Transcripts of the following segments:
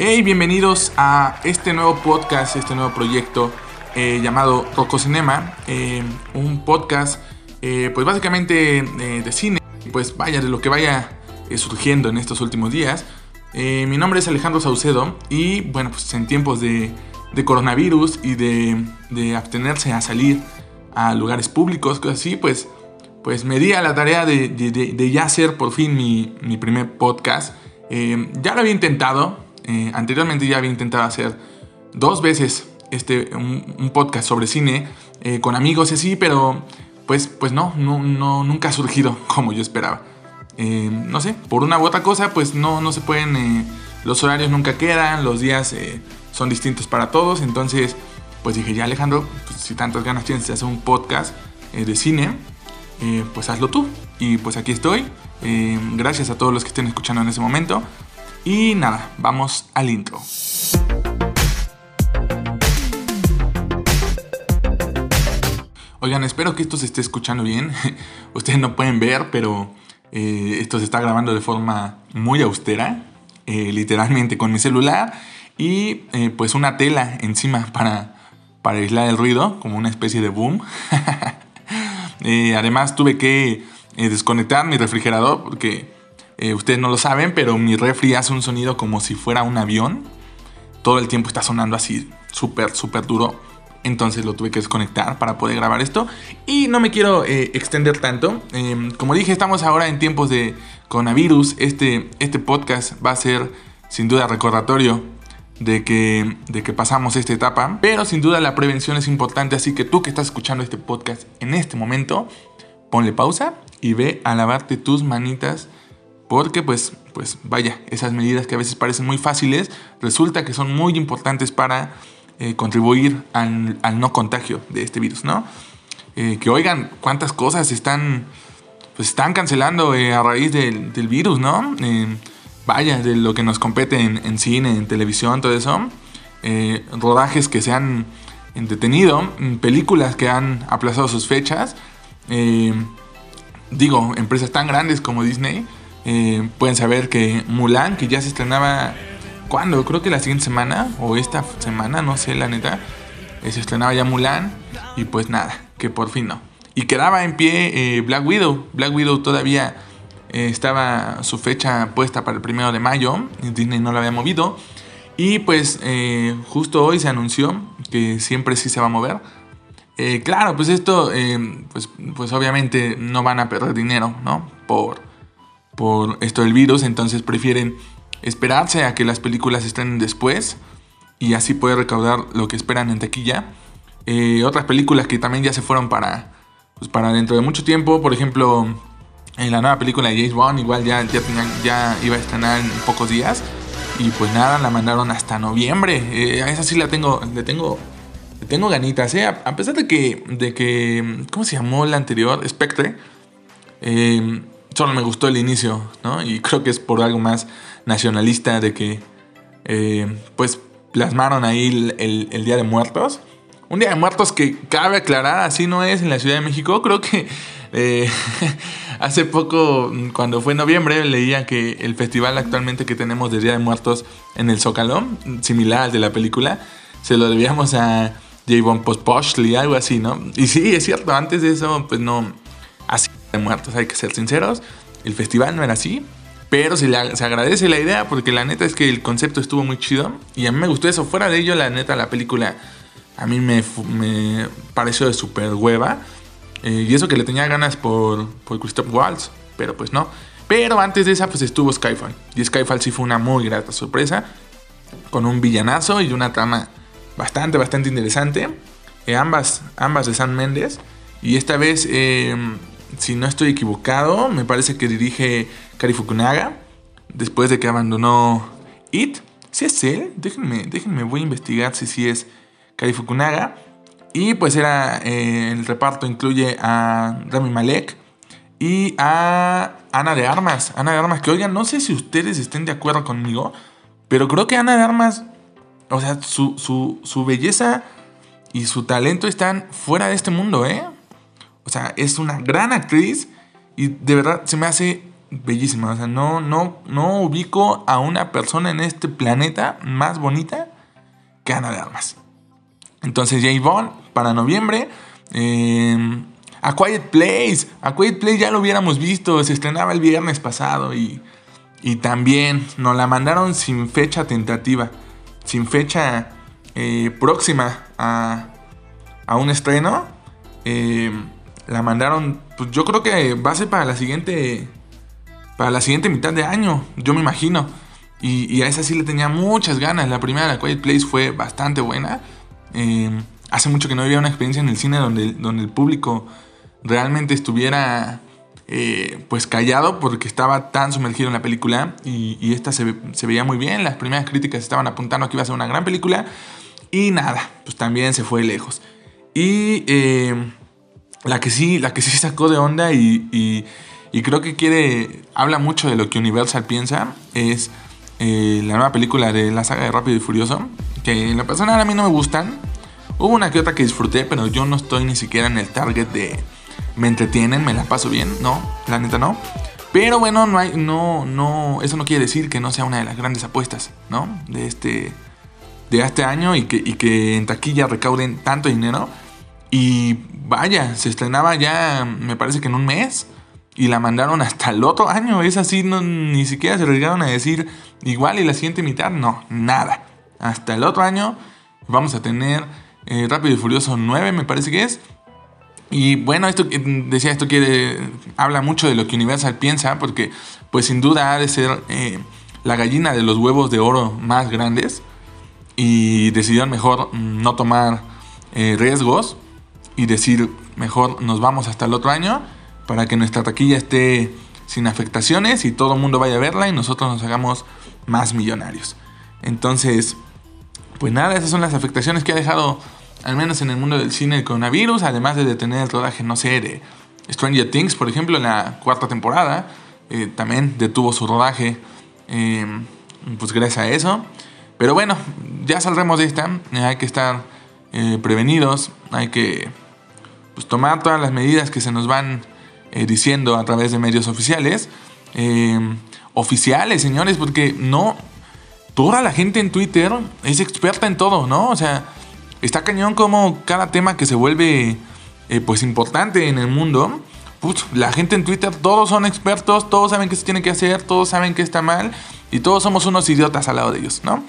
Hey, bienvenidos a este nuevo podcast, este nuevo proyecto eh, llamado Rococinema, eh, un podcast, eh, pues básicamente de cine, pues vaya de lo que vaya surgiendo en estos últimos días. Mi nombre es Alejandro Saucedo y bueno, pues en tiempos de, coronavirus y de, abstenerse a salir a lugares públicos, cosas así, pues, pues me di a la tarea de, ya hacer por fin mi, mi primer podcast. Ya lo había intentado, eh, anteriormente ya había intentado hacer dos veces este, un, podcast sobre cine eh, con amigos y así, pero pues, pues no, no, nunca ha surgido como yo esperaba. Eh, no sé, por una u otra cosa, pues no, no se pueden, los horarios nunca quedan, los días son distintos para todos, entonces pues dije, ya Alejandro, pues, si tantas ganas tienes de hacer un podcast de cine, pues hazlo tú. Y pues aquí estoy. Gracias a todos los que estén escuchando en ese momento. Y nada, vamos al intro. Oigan, espero que esto se esté escuchando bien. Ustedes no pueden ver, pero eh, esto se está grabando de forma muy austera, eh, literalmente con mi celular y eh, pues una tela encima para, para aislar el ruido, como una especie de boom. Además tuve que desconectar mi refrigerador porque eh, ustedes no lo saben, pero mi refri hace un sonido como si fuera un avión. Todo el tiempo está sonando así súper, súper duro. Entonces lo tuve que desconectar para poder grabar esto. Y no me quiero eh, extender tanto. Eh, como dije, estamos ahora en tiempos de coronavirus. Este, este podcast va a ser sin duda recordatorio de que, de que pasamos esta etapa. Pero sin duda la prevención es importante. Así que tú que estás escuchando este podcast en este momento, ponle pausa y ve a lavarte tus manitas. Porque pues, pues vaya, esas medidas que a veces parecen muy fáciles, resulta que son muy importantes para eh, contribuir al, al no contagio de este virus, ¿no? Eh, que oigan cuántas cosas están, pues están cancelando eh, a raíz del, del virus, ¿no? Vaya, de lo que nos compete en, en cine, en televisión, todo eso. Rodajes que se han detenido, mm, películas que han aplazado sus fechas. Digo, empresas tan grandes como Disney eh, pueden saber que Mulan, que ya se estrenaba, ¿cuándo? Creo que la siguiente semana o esta semana, no sé, la neta, eh, se estrenaba ya Mulan y pues nada, que por fin no. Y quedaba en pie eh, Black Widow. Black Widow todavía estaba su fecha puesta para el primero de mayo, Disney no la había movido. Y pues justo hoy se anunció que siempre sí se va a mover. Claro, pues esto, pues, pues obviamente no van a perder dinero, ¿no? Por, por esto del virus, entonces prefieren esperarse a que las películas estén después y así poder recaudar lo que esperan en taquilla. Eh, otras películas que también ya se fueron para, pues para dentro de mucho tiempo, por ejemplo, en la nueva película de James Bond, igual ya, ya, ya iba a estrenar en pocos días. Y pues nada, la mandaron hasta noviembre. Eh, a esa sí la tengo, le tengo, le tengo ganitas, ¿eh? A, a pesar de que, de que, ¿cómo se llamó la anterior? Spectre. Eh, solo me gustó el inicio, ¿no? Y creo que es por algo más nacionalista de que, eh, pues, plasmaron ahí el, Día de Muertos. Un Día de Muertos que cabe aclarar, así no es en la Ciudad de México. Creo que eh, hace poco, cuando fue noviembre, leía que el festival actualmente que tenemos de Día de Muertos en el Zócalo, similar al de la película, se lo debíamos a J. Postpostly, algo así, ¿no? Y sí, es cierto, antes de eso, pues no, así muertos, hay que ser sinceros. El festival no era así, pero se, le, se agradece la idea porque la neta es que el concepto estuvo muy chido y a mí me gustó eso. Fuera de ello, la neta, la película a mí me, me pareció de super hueva. Eh, y eso que le tenía ganas por, por Christoph Waltz, pero pues no. Pero antes de esa, pues estuvo Skyfall. Y Skyfall sí fue una muy grata sorpresa. Con un villanazo y una trama bastante, bastante interesante. Eh, ambas, ambas de San Méndez. Y esta vez, eh, si no estoy equivocado, me parece que dirige Kari Fukunaga. Después de que abandonó It. Si es él, déjenme, déjenme, voy a investigar si sí es Kari Fukunaga. Y pues era, eh, el reparto incluye a Rami Malek y a Ana de Armas. Ana de Armas, que oigan, no sé si ustedes estén de acuerdo conmigo, pero creo que Ana de Armas, o sea, su, su, su belleza y su talento están fuera de este mundo, ¿eh? O sea, es una gran actriz y de verdad se me hace bellísima. O sea, no, no, no ubico a una persona en este planeta más bonita que Ana de Armas. Entonces, J. Bond para noviembre. Eh, a Quiet Place. A Quiet Place ya lo hubiéramos visto. Se estrenaba el viernes pasado y, y también nos la mandaron sin fecha tentativa. Sin fecha eh, próxima a, a, un estreno. Eh, la mandaron, pues yo creo que va a ser para la siguiente, para la siguiente mitad de año, yo me imagino. Y, a esa sí le tenía muchas ganas. La primera, la Quiet Place, fue bastante buena. Eh, hace mucho que no había una experiencia en el cine donde, donde el público realmente estuviera eh, pues callado porque estaba tan sumergido en la película y, esta se, veía muy bien, las primeras críticas estaban apuntando que iba a ser una gran película y nada, pues también se fue lejos. Y eh, la, que sí, la que sí sacó de onda y, creo que quiere, habla mucho de lo que Universal piensa, es eh, la nueva película de la saga de Rápido y Furioso, que en la personal a mí no me gustan. Hubo una que otra que disfruté, pero yo no estoy ni siquiera en el target de me entretienen, me la paso bien, no, la neta no. Pero bueno, no hay, no, no, eso no quiere decir que no sea una de las grandes apuestas, ¿no? De este, de este año y que, y que en taquilla recauden tanto dinero. Y vaya, se estrenaba ya, me parece que en un mes. Y la mandaron hasta el otro año. Es así, no, ni siquiera se arriesgaron a decir igual y la siguiente mitad. No, nada. Hasta el otro año vamos a tener eh, Rápido y Furioso 9, me parece que es. Y bueno, esto decía, esto quiere, habla mucho de lo que Universal piensa, porque pues sin duda ha de ser eh, la gallina de los huevos de oro más grandes. Y decidieron mejor no tomar eh, riesgos y decir, mejor nos vamos hasta el otro año para que nuestra taquilla esté sin afectaciones y todo el mundo vaya a verla y nosotros nos hagamos más millonarios. Entonces, pues nada, esas son las afectaciones que ha dejado al menos en el mundo del cine, el coronavirus, además de detener el rodaje, no sé, de Stranger Things, por ejemplo, en la cuarta temporada, eh, también detuvo su rodaje, eh, pues gracias a eso. Pero bueno, ya saldremos de esta, eh, hay que estar prevenidos, hay que pues, tomar todas las medidas que se nos van diciendo a través de medios oficiales. oficiales, señores, porque no, toda la gente en Twitter es experta en todo, ¿no? O sea, está cañón como cada tema que se vuelve eh, pues importante en el mundo, pues, la gente en Twitter, todos son expertos, todos saben qué se tiene que hacer, todos saben que está mal y todos somos unos idiotas al lado de ellos, ¿no?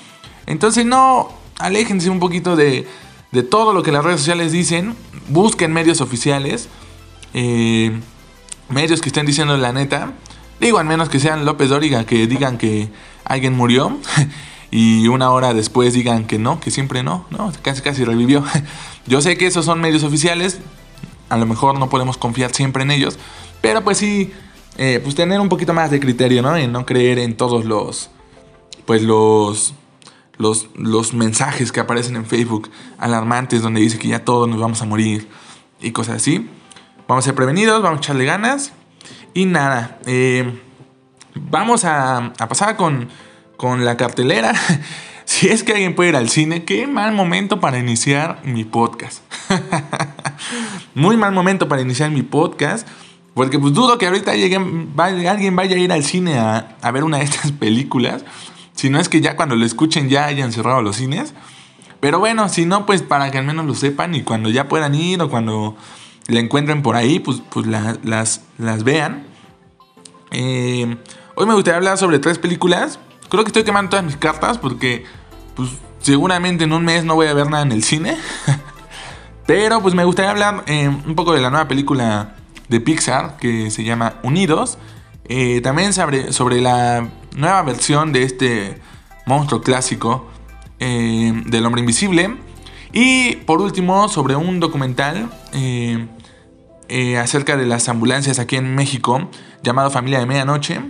Entonces no, aléjense un poquito de, de todo lo que las redes sociales dicen, busquen medios oficiales, eh, medios que estén diciendo la neta, digo al menos que sean López Dóriga, que digan que alguien murió. y una hora después digan que no, que siempre no, no, casi casi revivió. Yo sé que esos son medios oficiales, a lo mejor no podemos confiar siempre en ellos, pero pues sí, eh, pues tener un poquito más de criterio, ¿no? En no creer en todos los, pues los, los, los mensajes que aparecen en Facebook alarmantes donde dice que ya todos nos vamos a morir y cosas así. Vamos a ser prevenidos, vamos a echarle ganas y nada, eh, vamos a pasar con con la cartelera. si es que alguien puede ir al cine, qué mal momento para iniciar mi podcast. Muy mal momento para iniciar mi podcast. Porque pues dudo que ahorita alguien vaya a ir al cine a, a, ver una de estas películas. Si no es que ya cuando lo escuchen ya hayan cerrado los cines. Pero bueno, si no, pues para que al menos lo sepan y cuando ya puedan ir o cuando la encuentren por ahí, pues, pues las, vean. Eh, hoy me gustaría hablar sobre tres películas Creo que estoy quemando todas mis cartas porque, pues, seguramente en un mes no voy a ver nada en el cine. Pero, pues, me gustaría hablar eh, un poco de la nueva película de Pixar que se llama Unidos. Eh, también sobre, sobre la nueva versión de este monstruo clásico eh, del hombre invisible. Y por último, sobre un documental acerca de las ambulancias aquí en México llamado Familia de Medianoche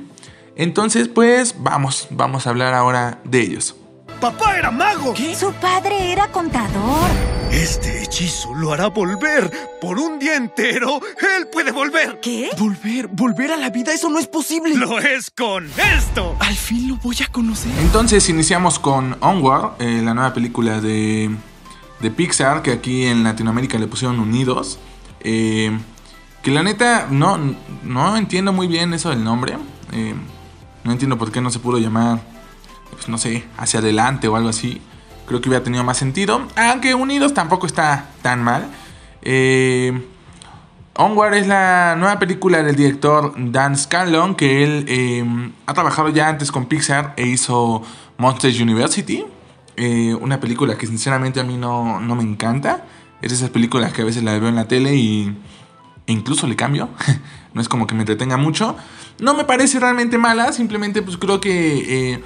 entonces, pues vamos, vamos a hablar ahora de ellos. ¡Papá era mago! ¿Qué? Su padre era contador. Este hechizo lo hará volver. Por un día entero, él puede volver. ¿Qué? Volver, volver a la vida, eso no es posible. Lo es con esto. Al fin lo voy a conocer. Entonces iniciamos con Onward, eh, la nueva película de, de, Pixar, que aquí en Latinoamérica le pusieron Unidos. Eh, que la neta no, no entiendo muy bien eso del nombre. Eh, no entiendo por qué no se pudo llamar, pues no sé, hacia adelante o algo así. Creo que hubiera tenido más sentido. Aunque Unidos tampoco está tan mal. Eh, Onward es la nueva película del director Dan Scanlon, que él eh, ha trabajado ya antes con Pixar e hizo Monsters University. Eh, una película que sinceramente a mí no, no, me encanta. Es de esas películas que a veces las veo en la tele y e incluso le cambio. no es como que me entretenga mucho. No me parece realmente mala, simplemente pues creo que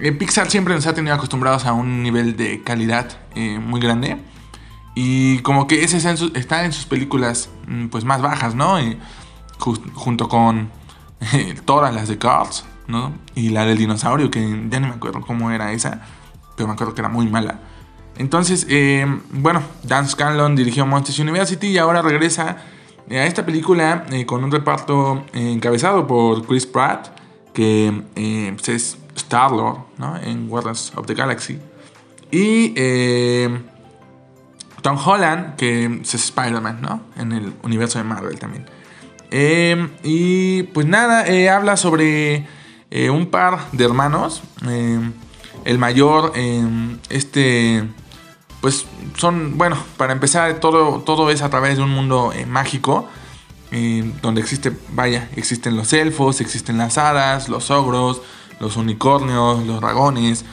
eh, Pixar siempre nos ha tenido acostumbrados a un nivel de calidad muy grande. Y como que ese está en sus películas mm, pues más bajas, ¿no? junto con todas las de Cars, ¿no? Y la del dinosaurio, que ya no me acuerdo cómo era esa, pero me acuerdo que era muy mala. Entonces, eh, bueno, Dan Scanlon dirigió Monsters University y ahora regresa eh, a esta película eh, con un reparto encabezado por Chris Pratt, que pues es Star-Lord, ¿no? En Guardians of the Galaxy. Y Tom Holland, que es Spider-Man, ¿no? En el universo de Marvel también. Em, y pues nada, eh, habla sobre eh, un par de hermanos. El mayor, este, pues son, bueno, para empezar, todo, todo es a través de un mundo eh, mágico. donde existe, vaya, existen los elfos, existen las hadas, los ogros, los unicornios, los dragones.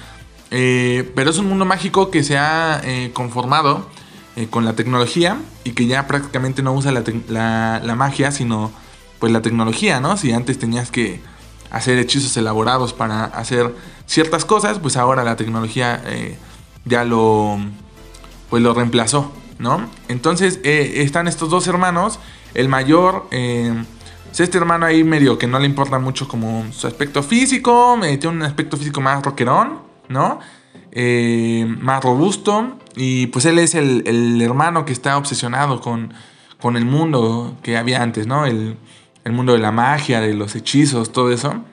pero es un mundo mágico que se ha conformado eh, con la tecnología y que ya prácticamente no usa la, magia, sino pues la tecnología, ¿no? Si antes tenías que hacer hechizos elaborados para hacer ciertas cosas, pues ahora la tecnología eh, ya lo, pues lo reemplazó, ¿no? Entonces eh, están estos dos hermanos, el mayor... es este hermano ahí medio que no le importa mucho como su aspecto físico, tiene un aspecto físico más rockerón, ¿no? más robusto. Y pues él es el, hermano que está obsesionado con, con, el mundo que había antes, ¿no? El, mundo de la magia, de los hechizos, todo eso.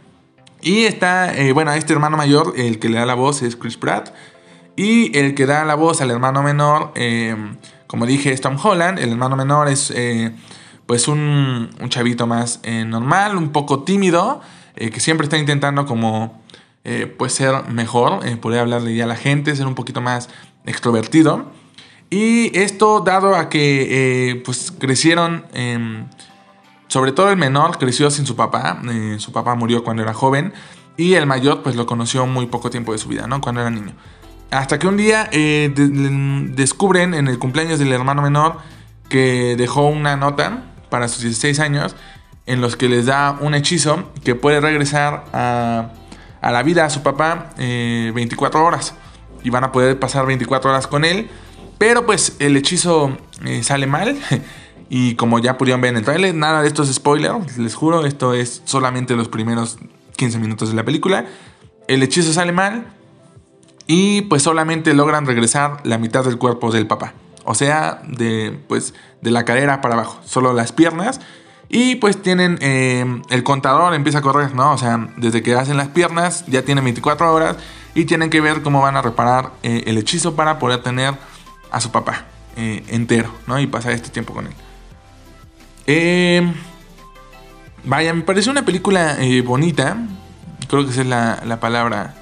Y está, eh, bueno, este hermano mayor, el que le da la voz es Chris Pratt. Y el que da la voz al hermano menor, eh, como dije, es Tom Holland. El hermano menor es eh, pues un, un, chavito más normal, un poco tímido, que siempre está intentando como pues ser mejor, poder hablarle ya a la gente, ser un poquito más extrovertido. Y esto dado a que eh, pues crecieron, sobre todo el menor creció sin su papá, eh, su papá murió cuando era joven y el mayor pues lo conoció muy poco tiempo de su vida, ¿no? Cuando era niño. Hasta que un día eh, descubren en el cumpleaños del hermano menor que dejó una nota para sus 16 años en los que les da un hechizo que puede regresar a, a la vida a su papá 24 horas y van a poder pasar 24 horas con él. Pero pues el hechizo eh, sale mal. y como ya pudieron ver en el trailer, nada de esto es spoiler, les juro, esto es solamente los primeros 15 minutos de la película. El hechizo sale mal y pues solamente logran regresar la mitad del cuerpo del papá. O sea, de, pues, de la cadera para abajo, solo las piernas. Y pues tienen eh, el contador empieza a correr, ¿no? O sea, desde que hacen las piernas ya tienen 24 horas y tienen que ver cómo van a reparar eh, el hechizo para poder tener a su papá eh, entero, ¿no? Y pasar este tiempo con él. Em, vaya, me parece una película bonita. Creo que esa es la, palabra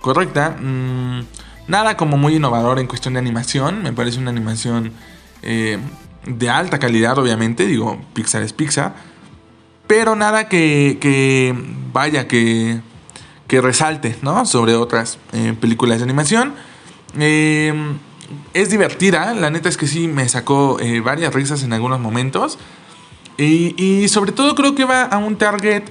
correcta. Mm, nada como muy innovador en cuestión de animación. Me parece una animación de alta calidad, obviamente. Digo, Pixar es Pixar. Pero nada que, que vaya, que que resalte, ¿no? Sobre otras eh, películas de animación. Eh, es divertida, la neta es que sí me sacó eh, varias risas en algunos momentos. Y, sobre todo creo que va a un target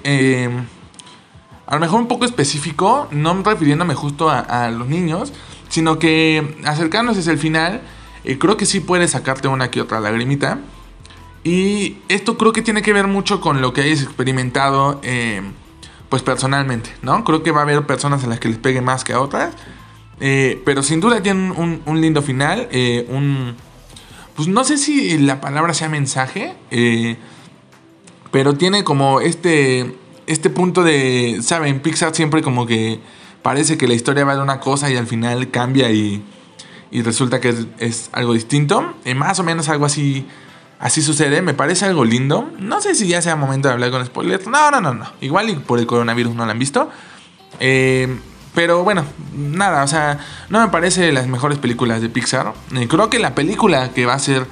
a lo mejor un poco específico, no refiriéndome justo a, los niños, sino que acercándose hacia el final, creo que sí puede sacarte una que otra lagrimita. Y esto creo que tiene que ver mucho con lo que hayas experimentado pues personalmente, ¿no? Creo que va a haber personas a las que les pegue más que a otras. Eh, pero sin duda tienen un, lindo final. Eh, un. Pues no sé si la palabra sea mensaje. Eh, pero tiene como este. Este punto de. ¿Saben? Pixar siempre como que. Parece que la historia va de una cosa y al final cambia y. Y resulta que es, algo distinto. más o menos algo así. así sucede, me parece algo lindo. No sé si ya sea momento de hablar con spoilers. No, no, no, no. Igual y por el coronavirus no la han visto. Eh, pero bueno, nada, o sea, no me parece las mejores películas de Pixar. Eh, creo que la película que va a ser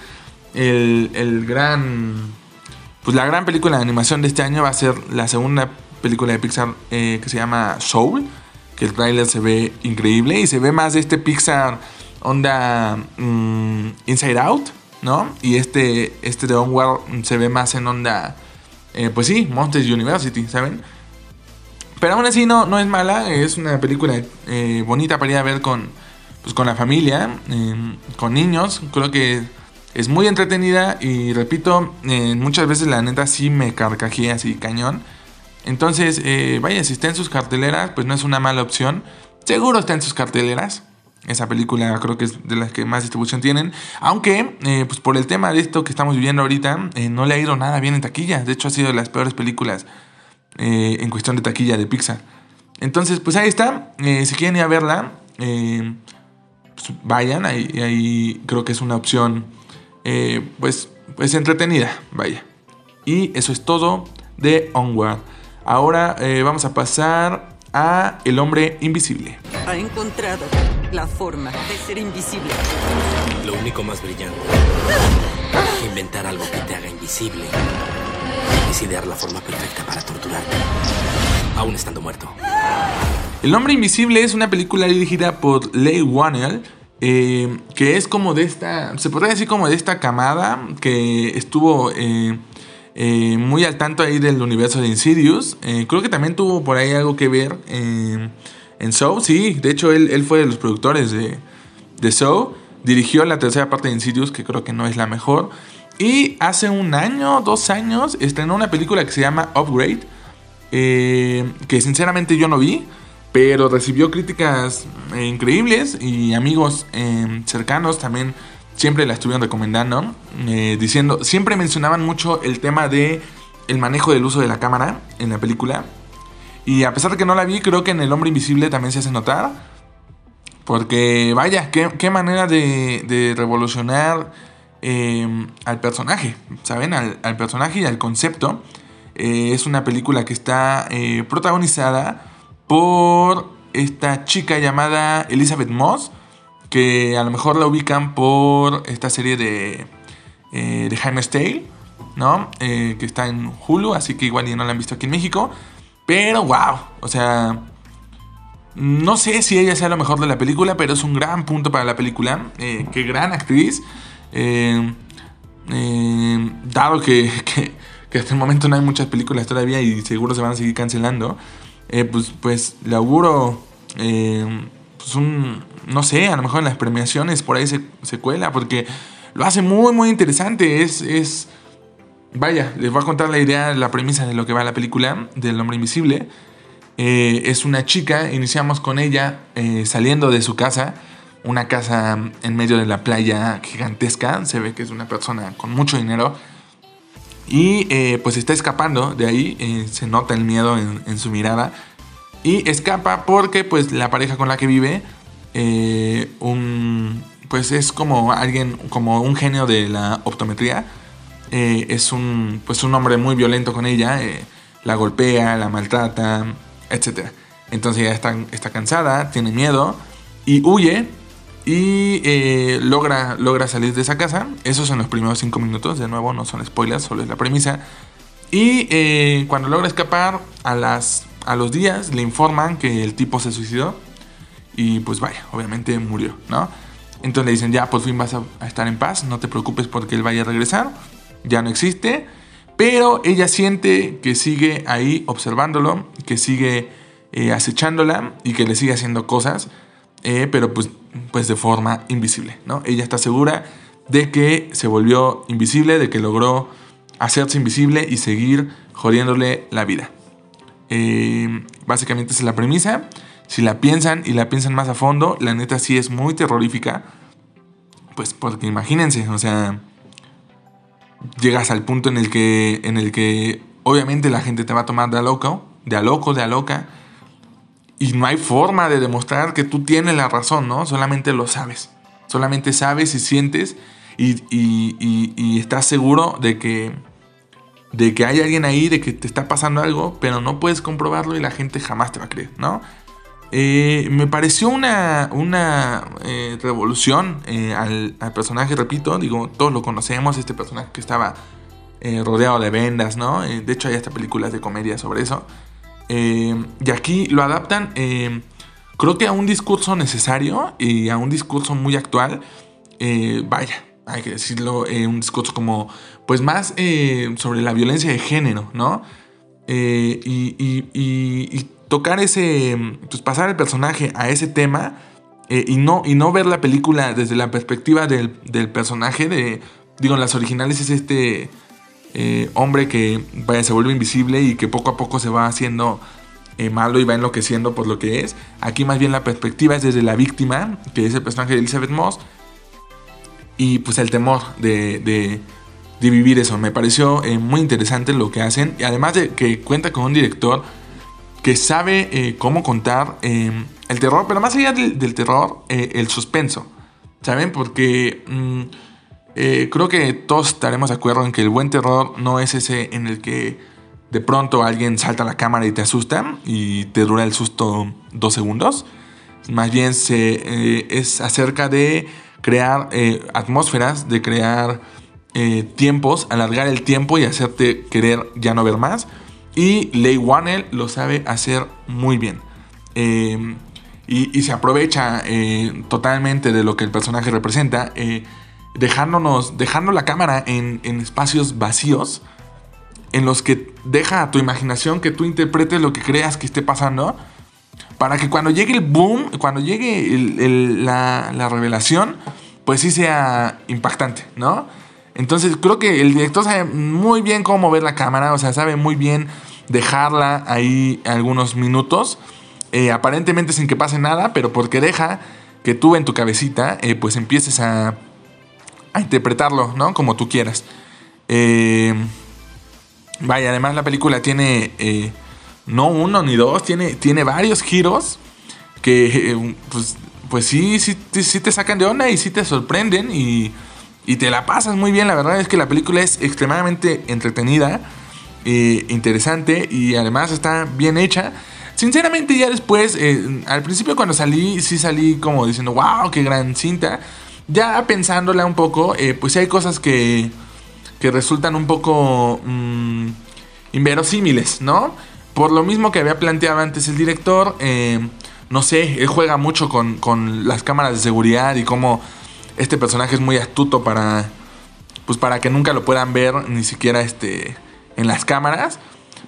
el, el gran. Pues la gran película de animación de este año va a ser la segunda película de Pixar eh, que se llama Soul. El tráiler se ve increíble y se ve más de este Pixar onda mm, Inside Out, ¿no? Y este, este de Onward se ve más en onda, eh, pues sí, Monsters University, ¿saben? Pero aún así no, no es mala, es una película eh, bonita para ir a ver con, pues, con la familia, eh, con niños. Creo que es muy entretenida y repito, muchas veces la neta sí me carcajé así cañón. Entonces, vaya, si está en sus carteleras, pues no es una mala opción. Seguro está en sus carteleras. Esa película creo que es de las que más distribución tienen. Aunque, eh, pues por el tema de esto que estamos viviendo ahorita, eh, no le ha ido nada bien en taquilla. De hecho, ha sido de las peores películas eh, en cuestión de taquilla de Pixar. Entonces, pues ahí está. si quieren ir a verla, pues vayan. Ahí, ahí, creo que es una opción, pues, pues entretenida. Vaya. Y eso es todo de Onward. Ahora vamos a pasar a El hombre invisible. Ha encontrado la forma de ser invisible. Lo único más brillante es inventar algo que te haga invisible es idear la forma perfecta para torturarte, aún estando muerto. El hombre invisible es una película dirigida por Leigh Whannell. Eh, que es como de esta, se podría decir como de esta camada que estuvo eh, eh, muy al tanto ahí del universo de Insidious. creo que también tuvo por ahí algo que ver en Show, sí, de hecho él, fue de los productores de, de Show. Dirigió la tercera parte de Insidious, que creo que no es la mejor. Y hace un año, dos años, estrenó una película que se llama Upgrade. Eh, que sinceramente yo no vi, pero recibió críticas eh, increíbles y amigos eh, cercanos también siempre la estuvieron recomendando, diciendo, siempre mencionaban mucho el tema de el manejo del uso de la cámara en la película y a pesar de que no la vi, creo que en El Hombre Invisible también se hace notar. Porque vaya, qué, manera de, revolucionar eh, al personaje, ¿saben? Al, personaje y al concepto. Eh, es una película que está eh, protagonizada por esta chica llamada Elizabeth Moss, que a lo mejor la ubican por esta serie de, de Jaime Tale, ¿no? que está en Hulu, así que igual ya no la han visto aquí en México. Pero wow, o sea, no sé si ella sea lo mejor de la película, pero es un gran punto para la película. Eh, qué gran actriz. Eh, eh, dado que, hasta el momento no hay muchas películas todavía y seguro se van a seguir cancelando, pues, pues le auguro pues no sé, a lo mejor en las premiaciones por ahí se, se cuela, porque lo hace muy, muy interesante. Es, es Vaya, les voy a contar la idea, la premisa de lo que va la película del hombre invisible. Eh, es una chica, iniciamos con ella eh, saliendo de su casa, una casa en medio de la playa gigantesca, se ve que es una persona con mucho dinero. Y eh, pues está escapando de ahí, se nota el miedo en, su mirada. Y escapa porque pues la pareja con la que vive, un, pues es como alguien, como un genio de la optometría eh, es un, pues un hombre muy violento con ella, eh, la golpea, la maltrata, etc. Entonces ella está, está cansada, tiene miedo y huye y eh, logra, logra salir de esa casa. Esos son los primeros cinco minutos, de nuevo no son spoilers, solo es la premisa. Y cuando logra escapar, a, las, a los días le informan que el tipo se suicidó y pues vaya, obviamente murió, ¿no? Entonces le dicen, ya por fin vas a, estar en paz, no te preocupes porque él vaya a regresar ya no existe, pero ella siente que sigue ahí observándolo, que sigue eh, acechándola y que le sigue haciendo cosas, eh, pero pues, pues de forma invisible, ¿no? Ella está segura de que se volvió invisible, de que logró hacerse invisible y seguir jodiéndole la vida. Eh, básicamente es la premisa. Si la piensan y la piensan más a fondo, la neta sí es muy terrorífica. Pues porque imagínense, o sea, llegas al punto en el que, en el que obviamente la gente te va a tomar de a loco, de a loco, de a loca, y no hay forma de demostrar que tú tienes la razón, ¿no? Solamente lo sabes. Solamente sabes y sientes y, y- y- y estás seguro de que, de que hay alguien ahí, de que te está pasando algo, pero no puedes comprobarlo y la gente jamás te va a creer, ¿no? Eh, me pareció una, una eh, revolución eh, al, al personaje, repito, digo, todos lo conocemos, este personaje que estaba rodeado de vendas, ¿no? De hecho hay hasta películas de comedia sobre eso. Y aquí lo adaptan, creo que a un discurso necesario y a un discurso muy actual. Vaya, hay que decirlo, eh, un discurso como, pues más eh, sobre la violencia de género, ¿no? Eh, y, y- y- tocar ese, pues pasar el personaje a ese tema eh, y, no, y no ver la película desde la perspectiva del, del personaje, de, digo, las originales es este hombre que vaya, se vuelve invisible y que poco a poco se va haciendo malo y va enloqueciendo por lo que es. Aquí más bien la perspectiva es desde la víctima, que es el personaje de Elizabeth Moss, y pues el temor de, de- vivir eso. Me pareció eh, muy interesante lo que hacen, y además de que cuenta con un director que sabe eh, cómo contar eh, el terror, pero más allá del, terror, eh, el suspenso. ¿Saben? Porque mm, creo que todos estaremos de acuerdo en que el buen terror no es ese en el que de pronto alguien salta a la cámara y te asusta y te dura el susto dos segundos. Más bien se, es acerca de crear eh, atmósferas, de crear eh, tiempos, alargar el tiempo y hacerte querer ya no ver más. Y Leigh Whannell lo sabe hacer muy bien. Eh, y, se aprovecha totalmente de lo que el personaje representa, dejándonos, dejando la cámara en, en espacios vacíos, en los que deja a tu imaginación que tú interpretes lo que creas que esté pasando, para que cuando llegue el boom, cuando llegue la revelación, pues sí sea impactante, ¿no? Entonces creo que el director sabe muy bien cómo mover la cámara, o sea, sabe muy bien dejarla ahí algunos minutos, eh, aparentemente sin que pase nada, pero porque deja que tú en tu cabecita, eh, pues empieces a, a interpretarlo, ¿no? Como tú quieras. Eh, vaya, además la película tiene eh, no uno ni dos, tiene, tiene varios giros que eh, pues, pues sí, sí, sí te sacan de onda y sí te sorprenden y, y te la pasas muy bien. La verdad es que la película es extremadamente entretenida, eh, interesante y además está bien hecha. Sinceramente ya después, eh, al principio cuando salí, sí salí como diciendo, wow, qué gran cinta. Ya pensándola un poco, eh, pues hay cosas que, que resultan un poco mm, inverosímiles, ¿no? Por lo mismo que había planteado antes el director, eh, no sé, él juega mucho con, con las cámaras de seguridad y cómo este personaje es muy astuto para, pues para que nunca lo puedan ver ni siquiera este, en las cámaras.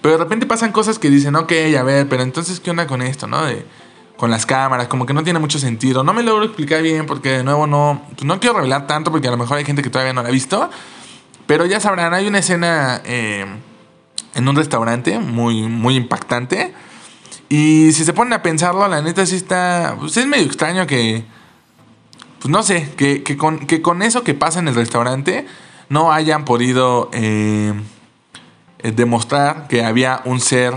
Pero de repente pasan cosas que dicen, ok, a ver, pero entonces, ¿qué onda con esto, no? De, con las cámaras, como que no tiene mucho sentido. No me logro explicar bien porque de nuevo no, pues no quiero revelar tanto porque a lo mejor hay gente que todavía no la ha visto. Pero ya sabrán, hay una escena eh, en un restaurante muy, muy impactante. Y si se ponen a pensarlo, la neta sí está. Pues es medio extraño que. Pues no sé, que, que con, que con eso que pasa en el restaurante no hayan podido eh, eh, demostrar que había un ser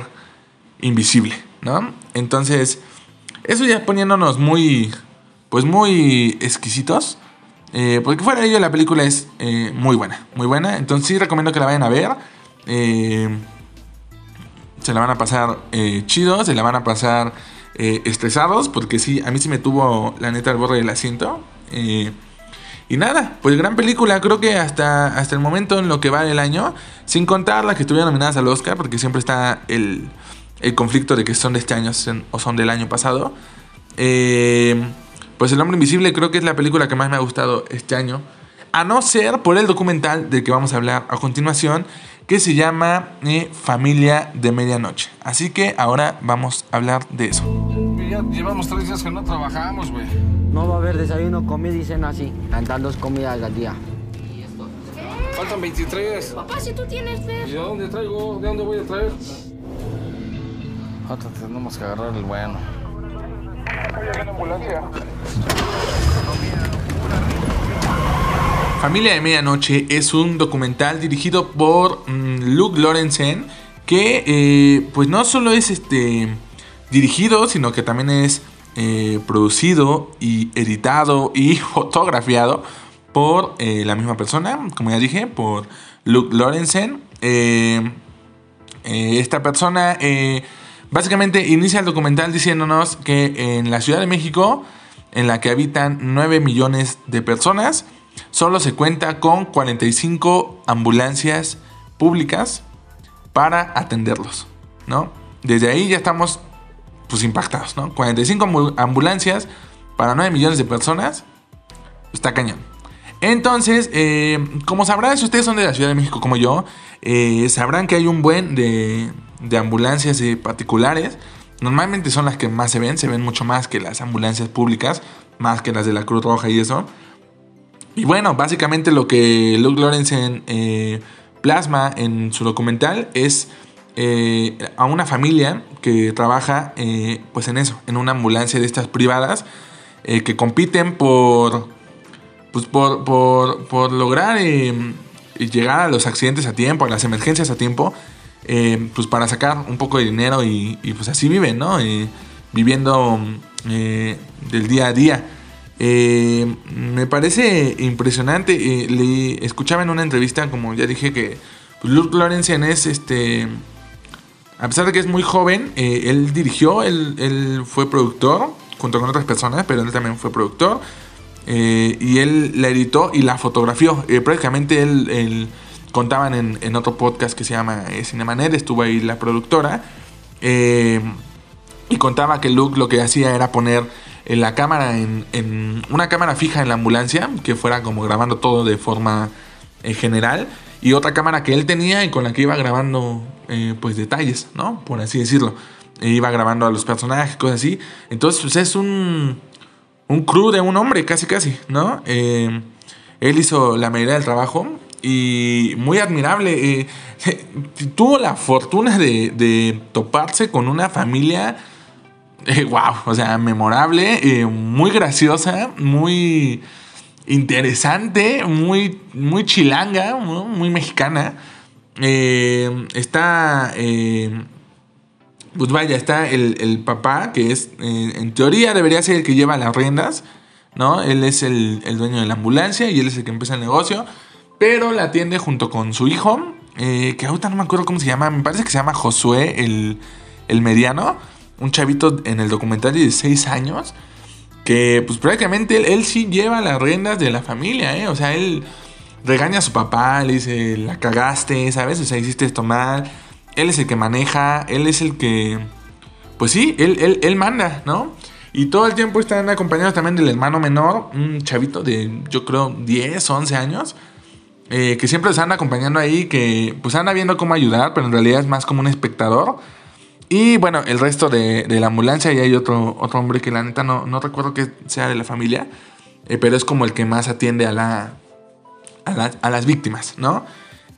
invisible, ¿no? Entonces, eso ya poniéndonos muy. Pues muy exquisitos. Eh, porque fuera de ello, la película es muy buena, muy buena. Entonces, sí recomiendo que la vayan a ver. Eh, se la van a pasar eh, chido, se la van a pasar eh, estresados, porque sí, a mí sí me tuvo la neta el borde del asiento. Eh, y nada, pues gran película, creo que hasta, hasta el momento en lo que va el año, sin contar las que estuvieron nominadas al Oscar, porque siempre está el, el conflicto de que son de este año o son del año pasado. Pues El Hombre Invisible creo que es la película que más me ha gustado este año. A no ser por el documental del que vamos a hablar a continuación, que se llama eh, Familia de Medianoche. Así que ahora vamos a hablar de eso. Ya llevamos tres días que no trabajamos, güey. No va a haber desayuno, comida y cena así. Dan dos comidas al día. Faltan 23. Papá, si tú tienes fe. ¿Y de dónde traigo? ¿De dónde voy a traer? Falta, tenemos que agarrar el bueno. Familia de Medianoche es un documental dirigido por mm, Luke Lorenzen que eh, pues no solo es este dirigido sino que también es eh, producido y editado y fotografiado por eh, la misma persona, como ya dije, por Luke Lorenzen. Esta persona básicamente inicia el documental diciéndonos que en la Ciudad de México, en la que habitan 9 millones de personas, solo se cuenta con 45 ambulancias públicas para atenderlos, ¿no? Desde ahí ya estamos pues impactados, ¿no? 45 ambu- ambulancias para 9 millones de personas, está cañón. Entonces, eh, como sabrán, si ustedes son de la Ciudad de México como yo, eh, sabrán que hay un buen de, de ambulancias eh, particulares. Normalmente son las que más se ven, se ven mucho más que las ambulancias públicas, más que las de la Cruz Roja y eso. Y bueno, básicamente lo que Luke Lorenzen eh, plasma en su documental es eh, a una familia que trabaja eh, pues en eso, en una ambulancia de estas privadas eh, que compiten por, pues por, por, por lograr eh, llegar a los accidentes a tiempo, a las emergencias a tiempo, eh, pues para sacar un poco de dinero y, y, pues así viven, ¿no? Viviendo del día a día. Eh, me parece impresionante. eh, le escuchaba en una entrevista, como ya dije, que Luke Lorenzen es este. A pesar de que es muy joven, eh, él dirigió, él, fue productor junto con otras personas, pero él también fue productor. eh, y él la editó y la fotografió. Eh, prácticamente él, contaban en, en otro podcast que se llama Cinemanet, estuvo ahí la productora. y contaba que Luke lo que hacía era poner eh, la cámara en, en una cámara fija en la ambulancia, que fuera como grabando todo de forma eh, general, y otra cámara que él tenía y con la que iba grabando eh, pues detalles, ¿no? Por así decirlo. E iba grabando a los personajes, cosas así. Entonces, pues es un, un crew de un hombre, casi casi, ¿no? Eh, él hizo la mayoría del trabajo y muy admirable. tuvo la fortuna de, de toparse con una familia eh, wow, o sea, memorable, eh, muy graciosa, muy interesante, muy, muy chilanga, muy mexicana. Eh, está, eh, pues vaya, está el, el papá, que es, en teoría debería ser el que lleva las riendas, ¿no? Él es el, el dueño de la ambulancia y él es el que empieza el negocio, pero la atiende junto con su hijo, que ahorita no me acuerdo cómo se llama, me parece que se llama Josué, el, el mediano, un chavito en el documental de 16 años, que pues prácticamente él, él sí lleva las riendas de la familia, ¿eh? O sea, él regaña a su papá, le dice, la cagaste, ¿sabes? O sea, hiciste esto mal. Él es el que maneja, él es el que... Pues sí, él, él, él manda, ¿no? Y todo el tiempo están acompañados también del hermano menor, un chavito de, yo creo, 10, 11 años, eh, que siempre anda acompañando ahí, que pues anda viendo cómo ayudar, pero en realidad es más como un espectador. Y bueno, el resto de, de la ambulancia, y hay otro, otro hombre que la neta no, no recuerdo que sea de la familia, eh, pero es como el que más atiende a, la, a, la- a las víctimas, ¿no?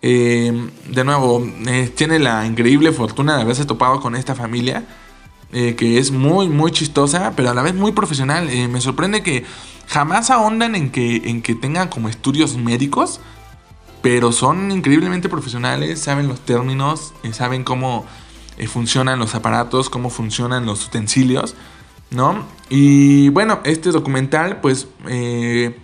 Eh, de nuevo, eh, tiene la increíble fortuna de haberse topado con esta familia, que es muy, muy chistosa, pero a la vez muy profesional. Me sorprende que jamás ahondan en que, en que tengan como estudios médicos, pero son increíblemente profesionales, saben los términos, saben cómo funcionan los aparatos, cómo funcionan los utensilios, ¿no? Y bueno, este documental pues eh,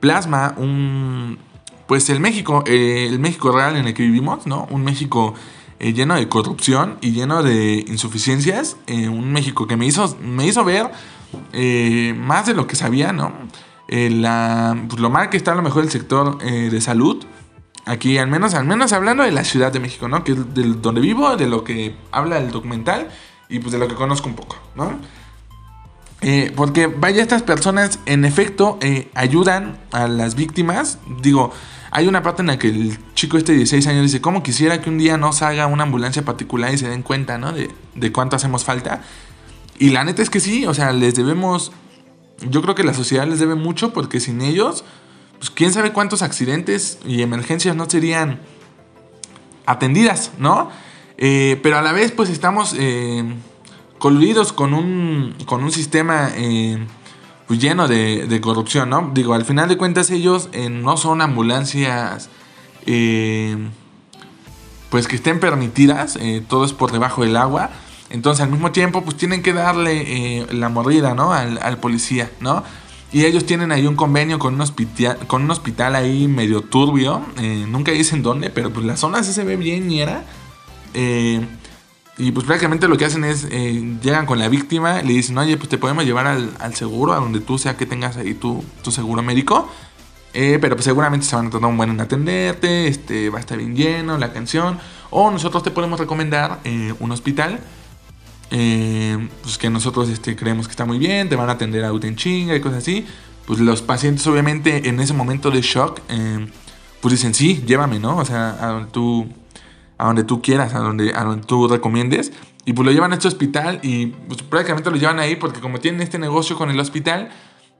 plasma un, pues el México, eh, el México real en el que vivimos, ¿no? Un México eh, lleno de corrupción y lleno de insuficiencias, un México que me hizo, me hizo ver más de lo que sabía, ¿no? La, pues, lo mal que está a lo mejor el sector de salud, Aquí, al menos, al menos hablando de la Ciudad de México, ¿no? Que es de donde vivo, de lo que habla el documental y pues de lo que conozco un poco, ¿no? Eh, porque vaya, estas personas en efecto eh, ayudan a las víctimas. Digo, hay una parte en la que el chico este de 16 años dice, ¿cómo quisiera que un día nos haga una ambulancia particular y se den cuenta, ¿no? De, de cuánto hacemos falta. Y la neta es que sí, o sea, les debemos, yo creo que la sociedad les debe mucho porque sin ellos, pues quién sabe cuántos accidentes y emergencias no serían atendidas, ¿no? Eh, pero a la vez pues estamos eh, con un, con un sistema eh, pues, lleno de, de corrupción, ¿no? Digo, al final de cuentas ellos eh, no son ambulancias eh, pues que estén permitidas, eh, todo es por debajo del agua. Entonces al mismo tiempo pues tienen que darle la mordida, ¿no? Al, al policía, ¿no? Y ellos tienen ahí un convenio con un hospital, con un hospital ahí medio turbio. eh, nunca dicen dónde, pero pues la zona sí se ve bien y era. Eh, y pues prácticamente lo que hacen es, eh, llegan con la víctima, le dicen, oye, pues te podemos llevar al, seguro, a donde tú sea que tengas ahí tu, tu seguro médico. Pero pues seguramente se van a tardar un buen en atenderte, este, va a estar bien lleno la canción. O nosotros te podemos recomendar un hospital eh, pues que nosotros este, creemos que está muy bien, te van a atender a en chinga y cosas así. Pues los pacientes obviamente en ese momento de shock, eh, pues dicen, sí, llévame, ¿no? O sea, a donde tú, a donde tú quieras, a donde, a donde tú recomiendes. Y pues lo llevan a este hospital y pues prácticamente lo llevan ahí porque como tienen este negocio con el hospital,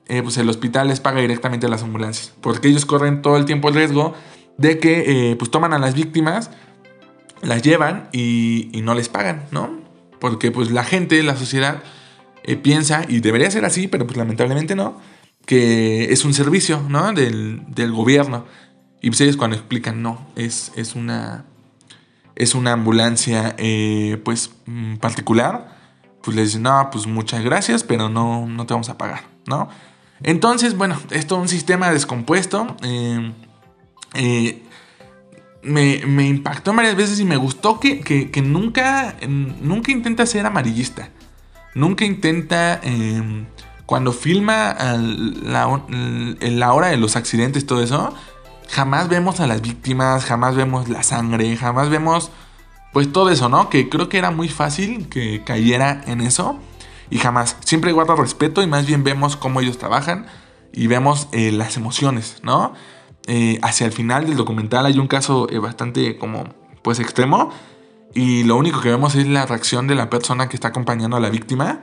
eh, pues el hospital les paga directamente a las ambulancias. Porque ellos corren todo el tiempo el riesgo de que eh, pues toman a las víctimas, las llevan y, y no les pagan, ¿no? Porque pues la gente, la sociedad eh, piensa, y debería ser así, pero pues lamentablemente no, que es un servicio, ¿no? Del, del gobierno. Y pues ellos cuando explican, no, es, es una... Es una ambulancia, eh, pues, mm, particular. Pues les dicen, no, pues muchas gracias, pero no, no te vamos a pagar, ¿no? Entonces, bueno, es todo un sistema descompuesto. eh, eh, me, impactó varias veces y me gustó que, que- nunca, nunca intenta ser amarillista. Nunca intenta, eh, cuando filma la, la hora de los accidentes, todo eso, jamás vemos a las víctimas, jamás vemos la sangre, jamás vemos, pues todo eso, ¿no? Que creo que era muy fácil que cayera en eso. Y jamás, siempre guarda respeto y más bien vemos cómo ellos trabajan y vemos eh, las emociones, ¿no? Eh, hacia el final del documental hay un caso eh, bastante como, pues extremo. Y lo único que vemos es la reacción de la persona que está acompañando a la víctima.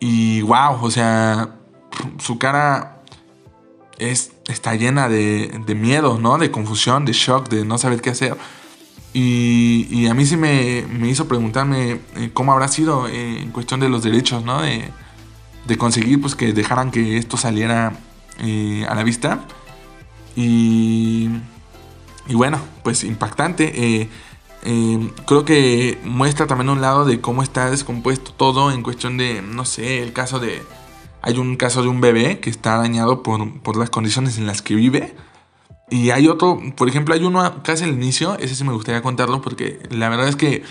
Y wow, o sea, su cara es, está llena de, de miedo, ¿no? De confusión, de shock, de no saber qué hacer. Y, a mí sí me, me hizo preguntarme eh, cómo habrá sido eh, en cuestión de los derechos, ¿no? De, de conseguir pues que dejaran que esto saliera eh, a la vista. Y, y bueno, pues impactante. Eh, eh, creo que muestra también un lado de cómo está descompuesto todo en cuestión de, no sé, el caso de... Hay un caso de un bebé que está dañado por, por las condiciones en las que vive. Y hay otro, por ejemplo, hay uno casi al inicio, ese sí me gustaría contarlo porque la verdad es que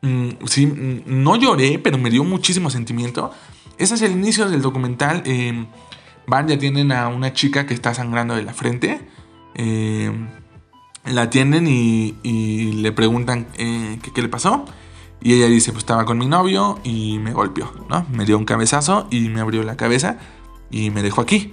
mm, sí, mm, no lloré, pero me dio muchísimo sentimiento. Ese es el inicio del documental. eh, van y atienden a una chica que está sangrando de la frente. eh, la atienden y, le preguntan eh, qué le pasó. Y ella dice, pues estaba con mi novio y me golpeó, ¿no? Me dio un cabezazo y me abrió la cabeza y me dejó aquí.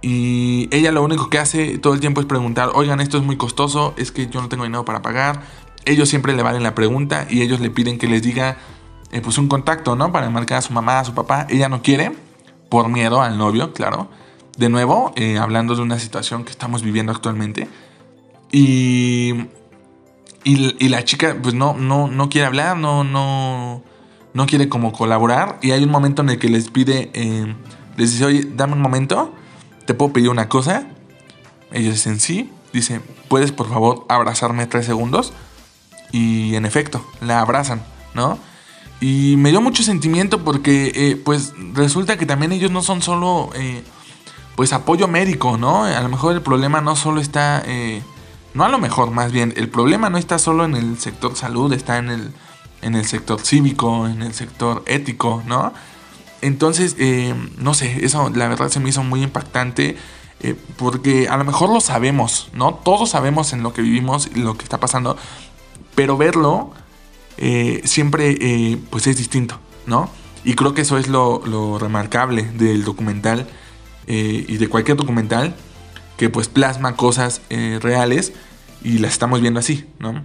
Y ella lo único que hace todo el tiempo es preguntar, oigan, esto es muy costoso, es que yo no tengo dinero para pagar. Ellos siempre le valen la pregunta y ellos le piden que les diga, eh, pues un contacto, ¿no? Para marcar a su mamá, a su papá. Ella no quiere, por miedo al novio, claro. De nuevo, eh, hablando de una situación que estamos viviendo actualmente. Y, y, la chica, pues no, no, no quiere hablar, no, no, no quiere como colaborar. Y hay un momento en el que les pide, eh, les dice, oye, dame un momento, te puedo pedir una cosa. Ellos dicen sí. Dice, ¿puedes por favor abrazarme tres segundos? Y en efecto, la abrazan, ¿no? Y me dio mucho sentimiento porque, eh, pues, resulta que también ellos no son solo, eh, pues, apoyo médico, ¿no? A lo mejor el problema no solo está, eh, no a lo mejor, más bien, el problema no está solo en el sector salud, está en el, en el sector cívico, en el sector ético, ¿no? Entonces, no sé, eso la verdad se me hizo muy impactante. porque a lo mejor lo sabemos, ¿no? Todos sabemos en lo que vivimos lo que está pasando. Pero verlo eh, siempre eh, pues es distinto, ¿no? Y creo que eso es lo, lo remarcable del documental eh, y de cualquier documental que pues plasma cosas reales y las estamos viendo así, ¿no?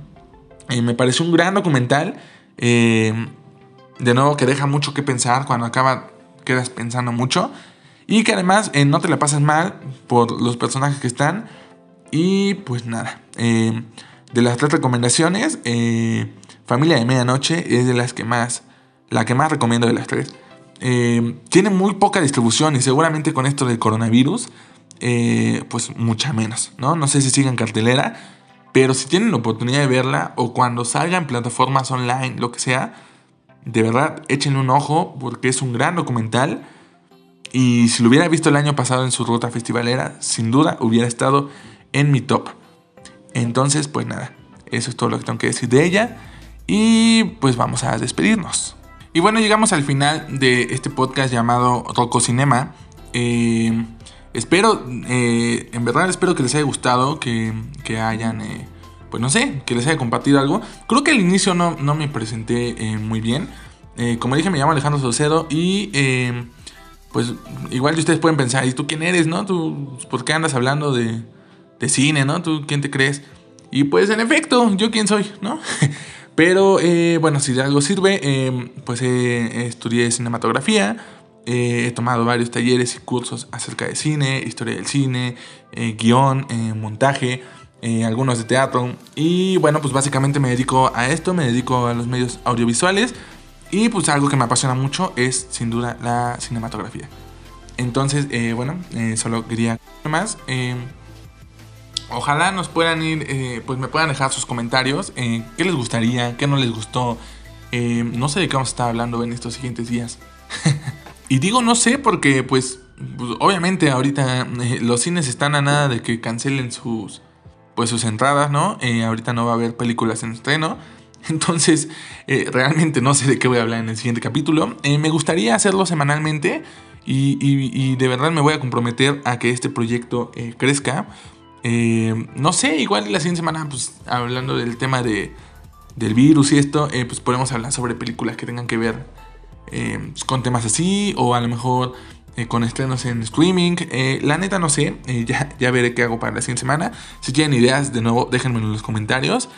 Me pareció un gran documental. de nuevo que deja mucho que pensar. Cuando acaba quedas pensando mucho. Y que además no te la pasas mal por los personajes que están. Y pues nada. de las tres recomendaciones, eh, Familia de Medianoche es de las que más, la que más recomiendo de las tres. Eh, tiene muy poca distribución y seguramente con esto del coronavirus, eh, pues mucha menos, ¿no? No sé si sigue en cartelera, pero si tienen la oportunidad de verla o cuando salga en plataformas online, lo que sea, de verdad échenle un ojo porque es un gran documental Y si lo hubiera visto el año pasado en su ruta festivalera, sin duda hubiera estado en mi top. Entonces, pues nada, eso es todo lo que tengo que decir de ella. Y pues vamos a despedirnos. Y bueno, llegamos al final de este podcast llamado Rocco Cinema. Eh, espero, eh, en verdad espero que les haya gustado, que, que hayan, eh, pues no sé, que les haya compartido algo. Creo que al inicio no, no me presenté muy bien. Como dije, me llamo Alejandro Saucedo y pues igual ustedes pueden pensar, ¿y tú quién eres, no? ¿Tú por qué andas hablando de, de cine, no? ¿Tú quién te crees? Y pues en efecto, yo quién soy, ¿no? Pero eh, bueno, si de algo sirve, eh, pues eh, estudié cinematografía, he tomado varios talleres y cursos acerca de cine, historia del cine, guion, montaje, algunos de teatro. Y bueno, pues básicamente me dedico a esto, me dedico a los medios audiovisuales. Y pues algo que me apasiona mucho es sin duda la cinematografía. Entonces, bueno, solo quería más. Ojalá nos puedan ir, eh, pues me puedan dejar sus comentarios. eh, ¿Qué les gustaría? ¿Qué no les gustó? Eh, no sé de qué vamos a estar hablando en estos siguientes días. y digo no sé porque pues, pues, obviamente ahorita eh, los cines están a nada de que cancelen sus pues sus entradas, ¿no? Ahorita no va a haber películas en estreno. Entonces, realmente no sé de qué voy a hablar en el siguiente capítulo. Me gustaría hacerlo semanalmente y, y- de verdad me voy a comprometer a que este proyecto crezca. Eh, no sé, igual la siguiente semana, pues hablando del tema de, del virus y esto, eh, pues podemos hablar sobre películas que tengan que ver eh, con temas así o a lo mejor con estrenos en streaming. La neta no sé, ya, ya veré qué hago para la siguiente semana. Si tienen ideas, de nuevo, déjenmelo en los comentarios.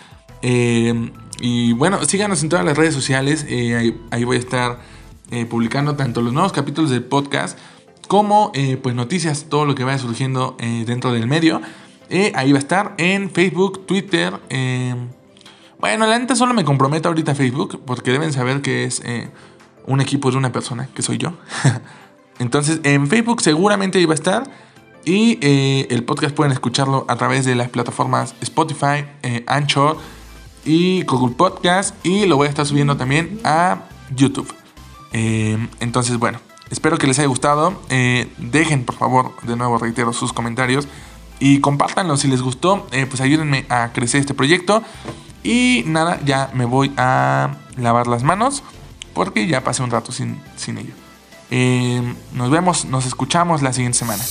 Y bueno, síganos en todas las redes sociales. ahí, ahí voy a estar publicando tanto los nuevos capítulos del podcast como pues noticias, todo lo que vaya surgiendo dentro del medio. Ahí va a estar en Facebook, Twitter. eh, bueno, la neta solo me comprometo ahorita a Facebook porque deben saber que es eh, un equipo de una persona, que soy yo. Entonces en Facebook seguramente iba a estar. Y eh, el podcast pueden escucharlo a través de las plataformas Spotify, eh, Anchor y Google Podcast. Y lo voy a estar subiendo también a YouTube. Eh, entonces, bueno, espero que les haya gustado. Dejen, por favor, de nuevo reitero sus comentarios. Y compártanlo si les gustó. eh, pues ayúdenme a crecer este proyecto. Y nada, ya me voy a lavar las manos. Porque ya pasé un rato sin, sin ello. Eh, nos vemos, nos escuchamos la siguiente semana.